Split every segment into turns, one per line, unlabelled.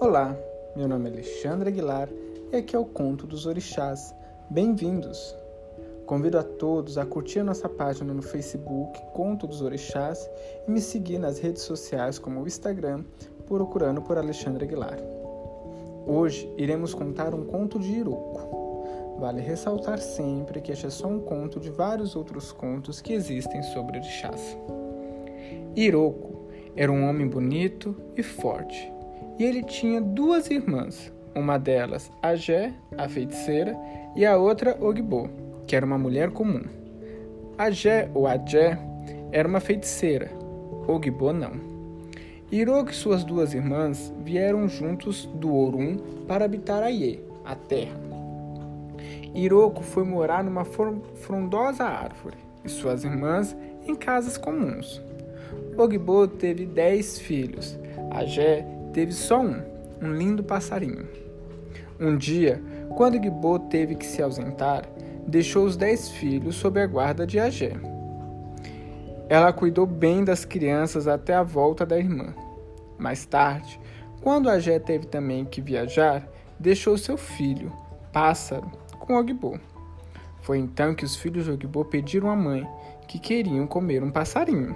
Olá, meu nome é Alexandre Aguilar e aqui é o Conto dos Orixás. Bem-vindos! Convido a todos a curtir nossa página no Facebook Conto dos Orixás e me seguir nas redes sociais como o Instagram, procurando por Alexandre Aguilar. Hoje iremos contar um conto de Iroco. Vale ressaltar sempre que este é só um conto de vários outros contos que existem sobre orixás. Iroco era um homem bonito e forte e ele tinha duas irmãs, uma delas Agé, a feiticeira, e a outra Ogbo, que era uma mulher comum. Agé ou Agé era uma feiticeira, Ogbo não. Irok e suas duas irmãs vieram juntos do Orum para habitar Aie, a terra. Iroko foi morar numa frondosa árvore e suas irmãs em casas comuns. Ogbo teve dez filhos, Agé teve só um, um lindo passarinho. Um dia, quando Gibô teve que se ausentar, deixou os dez filhos sob a guarda de Agé. Ela cuidou bem das crianças até a volta da irmã. Mais tarde, quando Agé teve também que viajar, deixou seu filho, Pássaro, com Ogibô. Foi então que os filhos de Ogibô pediram à mãe que queriam comer um passarinho.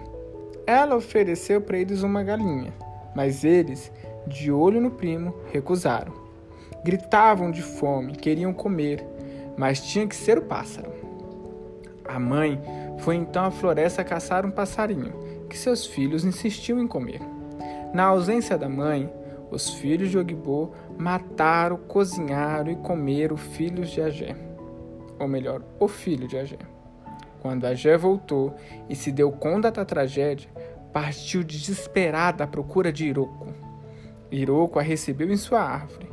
Ela ofereceu para eles uma galinha, mas eles, de olho no primo, recusaram. Gritavam de fome, queriam comer, mas tinha que ser o pássaro. A mãe foi então à floresta caçar um passarinho que seus filhos insistiam em comer. Na ausência da mãe, os filhos de Ogibô mataram, cozinharam e comeram filhos de Agé. Ou melhor, o filho de Agé. Quando Agé voltou e se deu conta da tragédia, partiu desesperada à procura de Iroko. Iroko a recebeu em sua árvore,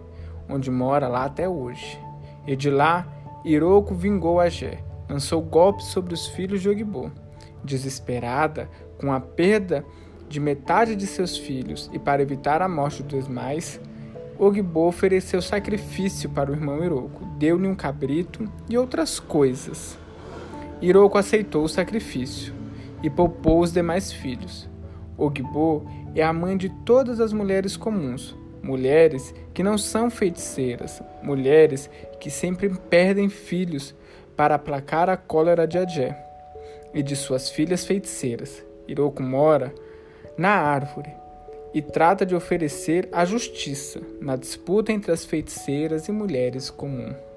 onde mora lá até hoje. E de lá, Iroko vingou Agé, lançou golpes sobre os filhos de Ogibô. Desesperada, com a perda de metade de seus filhos e para evitar a morte dos demais, Ogibô ofereceu sacrifício para o irmão Iroko, deu-lhe um cabrito e outras coisas. Iroko aceitou o sacrifício e poupou os demais filhos. Ogbo é a mãe de todas as mulheres comuns, mulheres que não são feiticeiras, mulheres que sempre perdem filhos para aplacar a cólera de Adjé e de suas filhas feiticeiras. Iroko mora na árvore e trata de oferecer a justiça na disputa entre as feiticeiras e mulheres comuns.